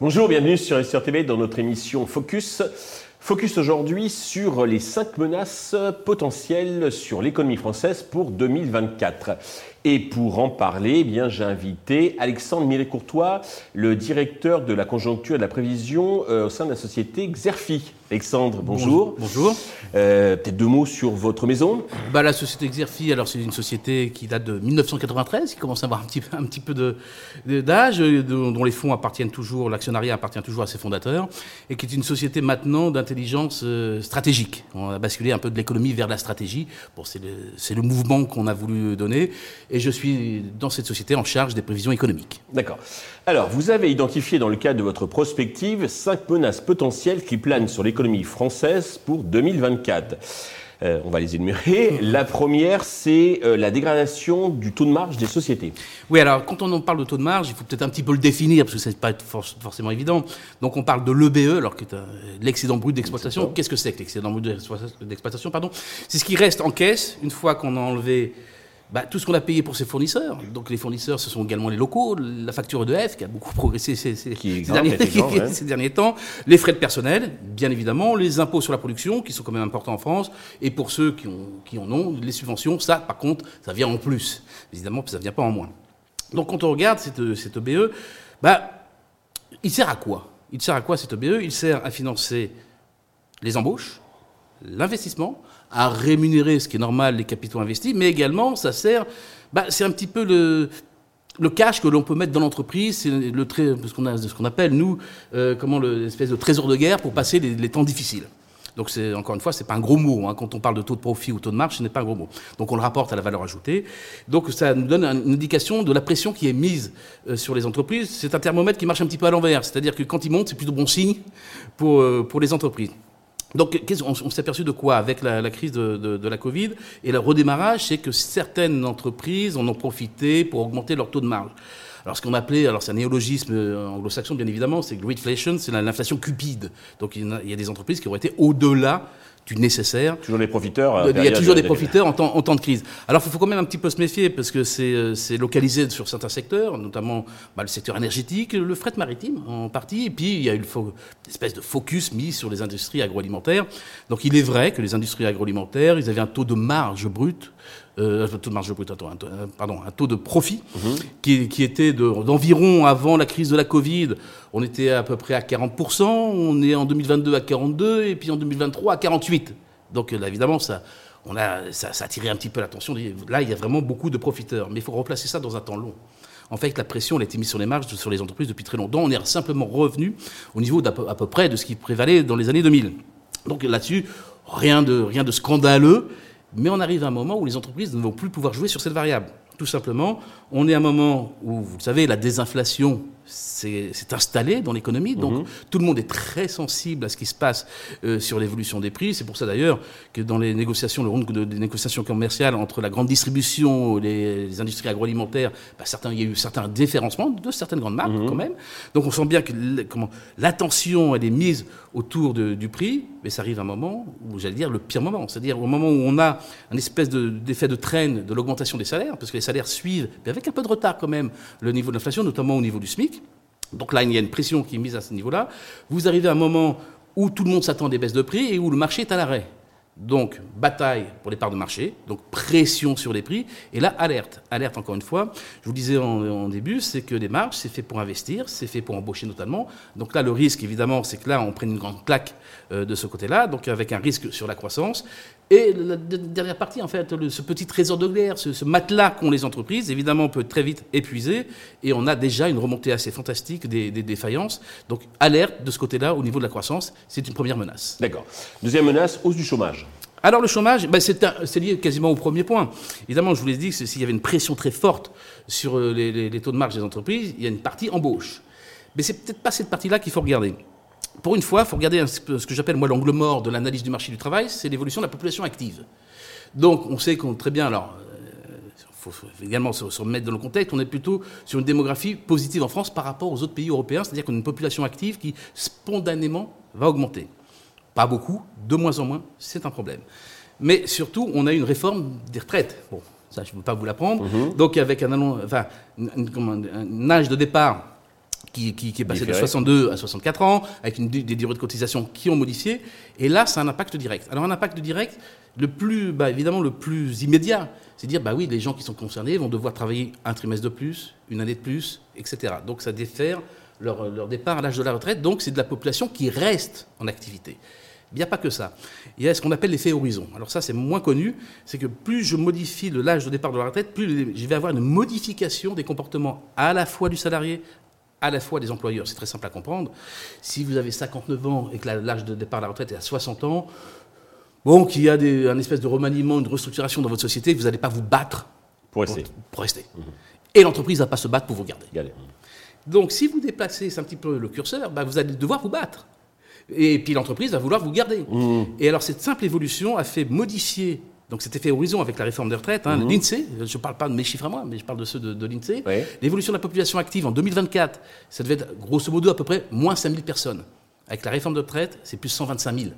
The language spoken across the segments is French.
Bonjour, bienvenue sur SR TV dans notre émission Focus. Focus aujourd'hui sur les cinq menaces potentielles sur l'économie française pour 2024. Et pour en parler, eh bien, j'ai invité Alexandre Miret-Courtois, le directeur de la conjoncture et de la prévision euh, au sein de la société Xerfi. Alexandre, bonjour. Bonjour. Euh, Peut-être deux mots sur votre maison. Bah, la société Xerfi, alors c'est une société qui date de 1993, qui commence à avoir un petit, un petit peu de- de- d'âge, euh, dont les fonds appartiennent toujours, l'actionnariat appartient toujours à ses fondateurs, et qui est une société maintenant d'intelligence euh, stratégique. On a basculé un peu de l'économie vers la stratégie. Bon, c'est le, le mouvement qu'on a voulu donner, et je suis dans cette société en charge des prévisions économiques. D'accord. Alors, vous avez identifié dans le cadre de votre prospective cinq menaces potentielles qui planent sur l'économie française pour 2024. Euh, on va les énumérer. La première, c'est euh, la dégradation du taux de marge des sociétés. Oui, alors quand on en parle de taux de marge, il faut peut-être un petit peu le définir parce que c'est pas for- forcément évident. Donc on parle de l'EBE, alors que l'excédent brut d'exploitation. Qu'est-ce que c'est que l'excédent brut d'exploitation- d'exploitation Pardon, c'est ce qui reste en caisse une fois qu'on a enlevé bah, tout ce qu'on a payé pour ses fournisseurs. Donc les fournisseurs, ce sont également les locaux, la facture EDF qui a beaucoup progressé ces, derniers, est exempt, ouais. ces derniers temps, les frais de personnel, bien évidemment, les impôts sur la production qui sont quand même importants en France, et pour ceux qui, ont, qui en ont, les subventions, ça par contre, ça vient en plus. Évidemment, ça ne vient pas en moins. Donc quand on regarde cette, cette EBE, bah, il sert à quoi? Il sert à quoi cette EBE Il sert à financer les embauches, l'investissement, à rémunérer, ce qui est normal, les capitaux investis, mais également, ça sert, bah, c'est un petit peu le, cash que l'on peut mettre dans l'entreprise, c'est le ce qu'on ce qu'on appelle, nous, euh, comment le- l'espèce de trésor de guerre pour passer les, temps difficiles. Donc, c'est, encore une fois, c'est pas un gros mot. hein. Quand on parle de taux de profit ou taux de marge, ce n'est pas un gros mot. Donc, on le rapporte à la valeur ajoutée. Donc, ça nous donne un- une indication de la pression qui est mise euh, sur les entreprises. C'est un thermomètre qui marche un petit peu à l'envers. C'est-à-dire que quand il monte, c'est plutôt bon signe pour, euh, pour les entreprises. Donc, on, s'est aperçu de quoi avec la, crise de, la Covid et le redémarrage, c'est que certaines entreprises en ont profité pour augmenter leur taux de marge. Alors, ce qu'on appelait, alors c'est un néologisme euh, anglo-saxon, bien évidemment, c'est greedflation, c'est la- l'inflation cupide. Donc, il y, a, il y a des entreprises qui auraient été au-delà du nécessaire Toujours des profiteurs. euh, il y a toujours de- des profiteurs en temps, en temps de crise. Alors, il faut quand même un petit peu se méfier parce que c'est euh, c'est localisé sur certains secteurs, notamment bah, le secteur énergétique, le fret maritime en partie, et puis il y a une, une espèce de focus mis sur les industries agroalimentaires. Donc, il est vrai que les industries agroalimentaires, ils avaient un taux de marge brute, taux de marge brute, euh, pardon, un taux de profit qui, qui était de- d'environ avant la crise de la Covid, on était à peu près à 40%, on est en 2022 à 42% et puis en 2023 à 48%. Donc euh, là, évidemment, ça, on a, ça, a attiré un petit peu l'attention. Là, il y a vraiment beaucoup de profiteurs, mais il faut replacer ça dans un temps long. En fait, la pression a été mise sur les marges, sur les entreprises depuis très longtemps. On est simplement revenu au niveau d'à peu, peu près de ce qui prévalait dans les années 2000. Donc là-dessus, rien de, rien de scandaleux, mais on arrive à un moment où les entreprises ne vont plus pouvoir jouer sur cette variable. Tout simplement, on est à un moment où, vous le savez, la désinflation s'est s'est installée dans l'économie, donc tout le monde est très sensible à ce qui se passe euh, sur l'évolution des prix. C'est pour ça d'ailleurs que dans les négociations, le round de, des négociations commerciales entre la grande distribution, les, les industries agroalimentaires, bah, certains, il y a eu certains déférencements de certaines grandes marques quand même. Donc on sent bien que l'attention elle est mise autour de- du prix, mais ça arrive à un moment où j'allais dire le pire moment, c'est-à-dire au moment où on a un espèce de- d'effet de, traîne de l'augmentation des salaires, parce que les salaires suivent, mais avec un peu de retard quand même, le niveau de l'inflation, notamment au niveau du SMIC. Donc là, il y a une pression qui est mise à ce niveau-là. Vous arrivez à un moment où tout le monde s'attend à des baisses de prix et où le marché est à l'arrêt. Donc, bataille pour les parts de marché, donc pression sur les prix, et là, alerte. Alerte, encore une fois. Je vous disais en, en début, c'est que les marges, c'est fait pour investir, c'est fait pour embaucher notamment. Donc là, le risque, évidemment, c'est que là, on prenne une grande claque euh, de ce côté-là, donc avec un risque sur la croissance. Et la dernière partie, en fait, le- ce petit trésor de guerre, ce, ce matelas qu'ont les entreprises, évidemment, peut très vite épuiser, et on a déjà une remontée assez fantastique des, des défaillances. Donc, alerte de ce côté-là, au niveau de la croissance, c'est une première menace. D'accord. Deuxième menace, hausse du chômage. Alors le chômage, ben, c'est lié quasiment au premier point. Évidemment, je vous l'ai dit, s'il y avait une pression très forte sur euh, les, les- les taux de marge des entreprises, il y a une partie embauche. Mais c'est peut-être pas cette partie-là qu'il faut regarder. Pour une fois, il faut regarder ce que j'appelle moi l'angle mort de l'analyse du marché du travail, c'est l'évolution de la population active. Donc on sait qu'on très bien, alors il faut, faut également se, remettre dans le contexte, on est plutôt sur une démographie positive en France par rapport aux autres pays européens, c'est-à-dire qu'on a une population active qui spontanément va augmenter. pas beaucoup, de moins en moins, c'est un problème. Mais surtout, on a une réforme des retraites. Bon, ça, je ne veux pas vous l'apprendre. Mhm. Donc, avec un, enfin, un, âge de départ qui, est passé de 62 à 64 ans, avec une, des durées de cotisation qui ont modifié. Et là, a un impact direct. Alors, un impact direct, le plus, bah, évidemment, le plus immédiat, c'est dire, bah oui, les gens qui sont concernés vont devoir travailler un trimestre de plus, une année de plus, etc. Donc, ça défère leur, leur départ à l'âge de la retraite. Donc, c'est de la population qui reste en activité. Il n'y a pas que ça. Il y a ce qu'on appelle l'effet horizon. Alors ça, c'est moins connu. C'est que plus je modifie l'âge de départ de la retraite, plus je vais avoir une modification des comportements à la fois du salarié, à la fois des employeurs. C'est très simple à comprendre. Si vous avez 59 ans et que l'âge de départ de la retraite est à 60 ans, bon, qu'il y a des, un espèce de remaniement, une restructuration dans votre société, vous n'allez pas vous battre pour rester. Pour, rester. Mhm. Et l'entreprise ne va pas se battre pour vous garder. Donc si vous déplacez un petit peu le curseur, bah, vous allez devoir vous battre. Et puis l'entreprise va vouloir vous garder. Mmh. Et alors cette simple évolution a fait modifier donc cet effet horizon avec la réforme des retraites, hein, mmh. l'INSEE, je ne parle pas de mes chiffres à moi, mais je parle de ceux de, l'INSEE, l'évolution de la population active en 2024, ça devait être grosso modo à peu près moins 5000 personnes. Avec la réforme des retraites, c'est plus 125 000.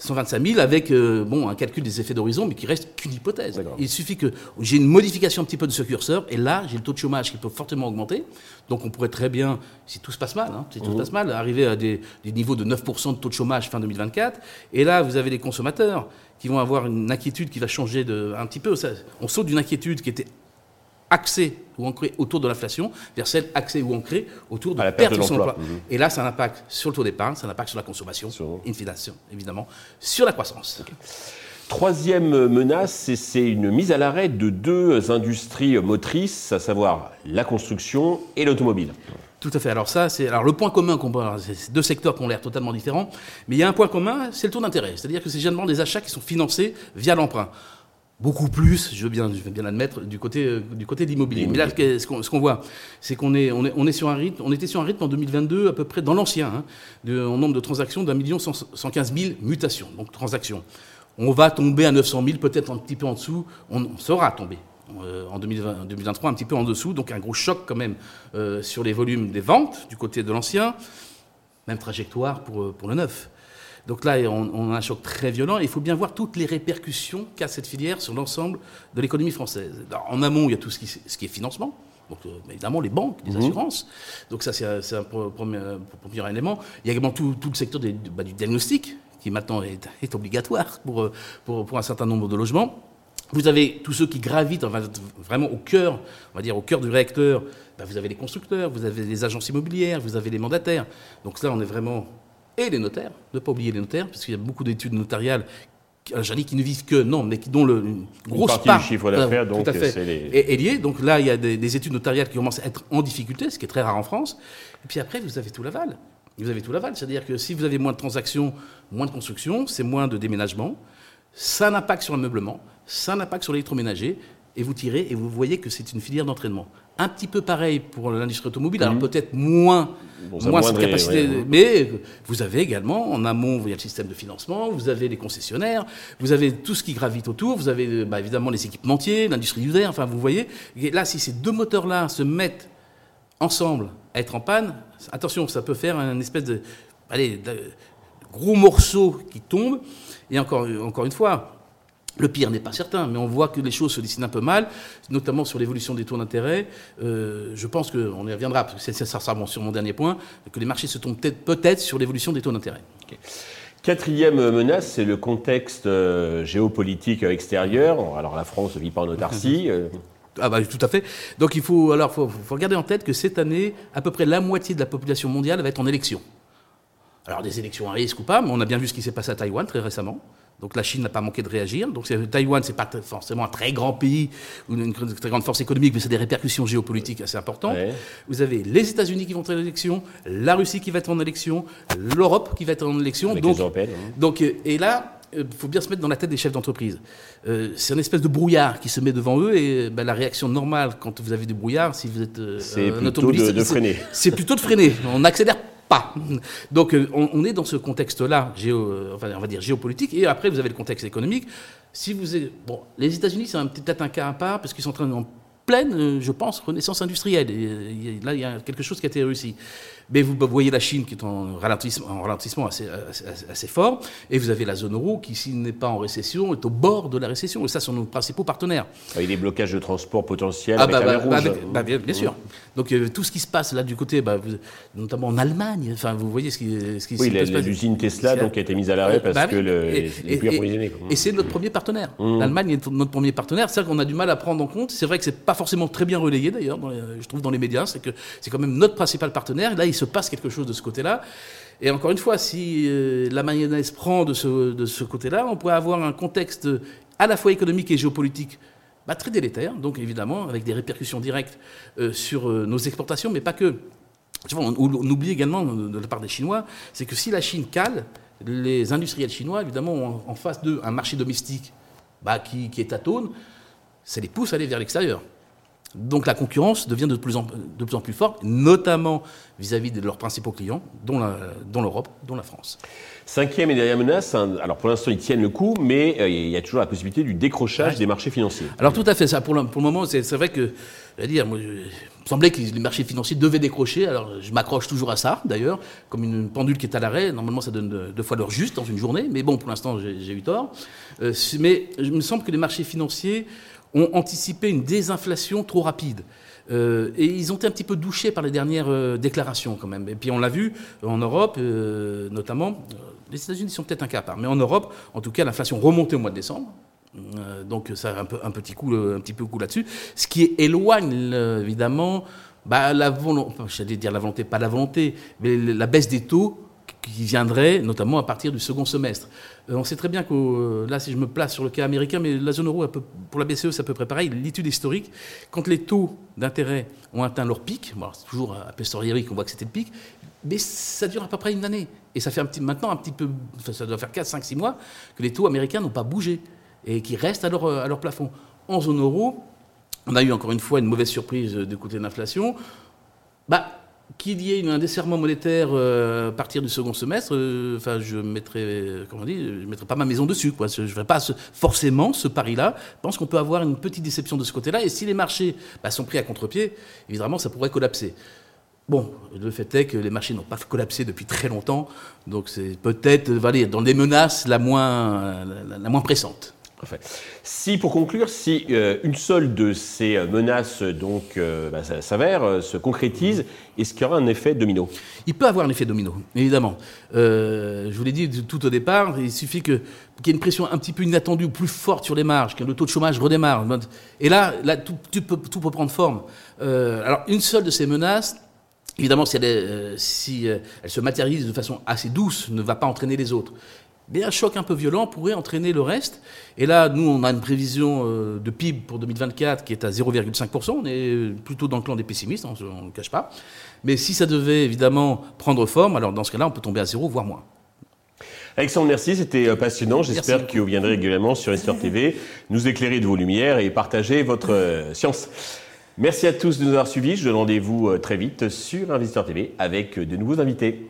125 000 avec euh, bon, un calcul des effets d'horizon, mais qui reste qu'une hypothèse. Il suffit que j'ai une modification un petit peu de ce curseur, et là, j'ai le taux de chômage qui peut fortement augmenter. Donc on pourrait très bien, si tout se passe mal, hein, si tout se mmh. passe mal, arriver à des, des niveaux de 9% de taux de chômage fin 2024. Et là, vous avez les consommateurs qui vont avoir une inquiétude qui va changer de, un petit peu. on saute d'une inquiétude qui était axée ou ancrée autour de l'inflation vers celle axée ou ancrée autour de la perte, de son emploi. Mhm. Et là, ça a un impact sur le taux d'épargne, ça a un impact sur la consommation, sur... inflation, évidemment, sur la croissance. Troisième menace, c'est une mise à l'arrêt de deux industries motrices, à savoir la construction et l'automobile. Tout à fait. Alors ça, c'est alors le point commun qu'on c'est deux secteurs qui ont l'air totalement différents, mais il y a un point commun, c'est le taux d'intérêt. C'est-à-dire que c'est généralement des achats qui sont financés via l'emprunt beaucoup plus, je veux bien, l'admettre, du côté, euh, du côté de l'immobilier. Mais là, ce qu'on, voit, c'est qu'on est, sur un rythme, on était sur un rythme en 2022 à peu près dans l'ancien, hein, en nombre de transactions d'un million cent quinze mille mutations, donc transactions. On va tomber à 900 000, peut-être un petit peu en dessous, on, sera tombé. Euh, en 2020, 2023, un petit peu en dessous, donc un gros choc quand même euh, sur les volumes des ventes du côté de l'ancien, même trajectoire pour le neuf. Donc là, on, a un choc très violent. il faut bien voir toutes les répercussions qu'a cette filière sur l'ensemble de l'économie française. en amont, il y a tout ce qui, ce qui est financement. Donc, euh, évidemment, les banques, les mmh. assurances. Donc ça, c'est un, premier, élément. Il y a également tout, le secteur bah, du diagnostic, qui maintenant est, obligatoire pour, pour, un certain nombre de logements. Vous avez tous ceux qui gravitent vraiment au cœur, on va dire au cœur du réacteur. Bah, vous avez les constructeurs, vous avez les agences immobilières, vous avez les mandataires. Donc là, on est vraiment et les notaires, ne pas oublier les notaires, parce qu'il y a beaucoup d'études notariales j'en ai qui ne vivent que, non, mais qui, dont le, une grosse une part du chiffre d'affaires donc, tout à fait, est, liée. Donc là, il y a des, études notariales qui commencent à être en difficulté, ce qui est très rare en France. Et puis après, vous avez tout l'aval. Vous avez tout l'aval, c'est-à-dire que si vous avez moins de transactions, moins de construction, c'est moins de déménagement, ça a un impact sur l'ameublement, ça a un impact sur l'électroménager, et vous tirez et vous voyez que c'est une filière d'entraînement. Un petit peu pareil pour l'industrie automobile, alors mhm. peut-être moins, moins cette capacité, mais vous avez également en amont, il y a le système de financement, vous avez les concessionnaires, vous avez tout ce qui gravite autour, vous avez bah, évidemment les équipementiers, l'industrie du verre, enfin vous voyez. là, si ces deux moteurs-là se mettent ensemble à être en panne, attention, ça peut faire un espèce de, allez, de gros morceau qui tombe. Et encore, encore une fois, le pire n'est pas certain, mais on voit que les choses se dessinent un peu mal, notamment sur l'évolution des taux d'intérêt. Euh, je pense qu'on y reviendra, parce que ça sera sur mon dernier point, que les marchés se tombent peut-être sur l'évolution des taux d'intérêt. Quatrième menace, c'est le contexte euh, géopolitique extérieur. Alors la France ne vit pas en autarcie. Euh. Ah bah, tout à fait. Donc il faut, alors, faut, faut regarder en tête que cette année, à peu près la moitié de la population mondiale va être en élection. Alors des élections à risque ou pas, mais on a bien vu ce qui s'est passé à Taïwan très récemment. Donc la Chine n'a pas manqué de réagir. Donc Taïwan, c'est pas forcément un très grand pays ou une très grande force économique, mais c'est des répercussions géopolitiques assez importantes. Vous avez les États-Unis qui vont être en élection, la Russie qui va être en élection, l'Europe qui va être en élection. donc, les Européennes, hein. donc, euh, et là, il euh, faut bien se mettre dans la tête des chefs d'entreprise. Euh, c'est une espèce de brouillard qui se met devant eux et ben, la réaction normale quand vous avez du brouillard, si vous êtes c'est plutôt de, de freiner. C'est plutôt de freiner. On accélère pas. Donc euh, on, est dans ce contexte-là, euh, on va dire géopolitique, et après vous avez le contexte économique. Si vous bon, les États-Unis, c'est peut-être un cas à part parce qu'ils sont en train en pleine, euh, je pense, renaissance industrielle. Et, là, il y a quelque chose qui a été réussi. Mais vous voyez la Chine qui est en ralentissement, en ralentissement assez, assez, fort, et vous avez la zone euro qui, s'il n'est pas en récession, est au bord de la récession. Et ça, sont nos principaux partenaires. Avec des blocages de transport potentiels ah, avec bah, la bah, rouge. Bah, bien, sûr. Donc euh, tout ce qui se passe là du côté, bah, notamment en Allemagne, enfin vous voyez ce qui, ce qui oui, l'usine Tesla donc a été mise à l'arrêt parce que le, et, les et, et c'est notre premier partenaire. Mmh. L'Allemagne est notre premier partenaire. C'est vrai qu'on a du mal à prendre en compte. C'est vrai que c'est pas forcément très bien relayé d'ailleurs. Je trouve dans les médias, c'est que c'est quand même notre principal partenaire. Là, il se passe quelque chose de ce côté-là. Et encore une fois, si euh, la mayonnaise prend de ce, de ce côté-là, on pourrait avoir un contexte à la fois économique et géopolitique très délétère, donc évidemment avec des répercussions directes euh, sur euh, nos exportations, mais pas que. on, oublie également de la part des Chinois, c'est que si la Chine cale, les industriels chinois, évidemment, ont en face d'eux un marché domestique bah, qui, qui est atone, ça les pousse à aller vers l'extérieur. Donc la concurrence devient de plus en, de plus, en plus forte, notamment vis-à-vis de leurs principaux clients, dont l'Europe, dont, la France. Cinquième et dernière menace, hein, alors pour l'instant ils tiennent le coup, mais euh, il y a toujours la possibilité du décrochage des marchés financiers. Alors tout à fait, ça pour le, pour le moment, c'est vrai que, je dire, moi, il me semblait que les marchés financiers devaient décrocher, alors je m'accroche toujours à ça d'ailleurs, comme une pendule qui est à l'arrêt, normalement ça donne deux fois l'heure juste dans une journée, mais bon pour l'instant j'ai eu tort. Euh, mais il me semble que les marchés financiers ont anticipé une désinflation trop rapide. Euh, et ils ont été un petit peu douchés par les dernières euh, déclarations quand même. Et puis on l'a vu en Europe, euh, notamment, les États-Unis sont peut-être un cas à part, mais en Europe, en tout cas, l'inflation remontait au mois de décembre. donc ça a un petit coup, un petit peu coup là-dessus, ce qui éloigne évidemment bah, la volonté, j'allais dire la volonté, pas la volonté, mais la baisse des taux qui viendrait notamment à partir du second semestre. Euh, on sait très bien que euh, là, si je me place sur le cas américain, mais la zone euro, pour la BCE, c'est à peu près pareil. L'étude historique, quand les taux d'intérêt ont atteint leur pic, c'est toujours à posteriori qu'on voit que c'était le pic, mais ça dure à peu près une année. Et ça fait maintenant un petit peu, ça doit faire 4, 5, 6 mois que les taux américains n'ont pas bougé et qui restent à leur, à leur plafond. En zone euro, on a eu encore une fois une mauvaise surprise du côté de l'inflation. Bah, qu'il y ait un desserrement monétaire euh, à partir du second semestre, euh, enfin, je mettrai, comment on dit, je mettrai pas ma maison dessus, quoi. Je ne ferai pas forcément ce pari-là. Je pense qu'on peut avoir une petite déception de ce côté-là. Et si les marchés bah, sont pris à contre-pied, évidemment, ça pourrait collapser. Bon, le fait est que les marchés n'ont pas collapsé depuis très longtemps, donc c'est peut-être, dans les menaces la moins, la moins pressante. Si, pour conclure, si euh, une seule de ces euh, menaces donc euh, bah, s'avère, se concrétise, est-ce qu'il y aura un effet domino? Il peut avoir un effet domino, évidemment. je vous l'ai dit tout au départ, il suffit qu'il y ait une pression un petit peu inattendue ou plus forte sur les marges, que le taux de chômage redémarre. Et là, là tout, peut, tout peut prendre forme. alors, une seule de ces menaces, évidemment, si, elle, si elle se matérialise de façon assez douce, ne va pas entraîner les autres mais un choc un peu violent pourrait entraîner le reste. Et là, nous, on a une prévision euh, de PIB pour 2024 qui est à 0,5%. On est plutôt dans le clan des pessimistes, hein, on ne le cache pas. Mais si ça devait évidemment prendre forme, alors dans ce cas-là, on peut tomber à zéro, voire moins. Alexandre, merci, c'était euh, passionnant. J'espère que vous viendrez régulièrement sur Investor TV nous éclairer de vos lumières et partager votre euh, science. Merci à tous de nous avoir suivis. Je donne rendez-vous très vite sur Investor TV avec de nouveaux invités.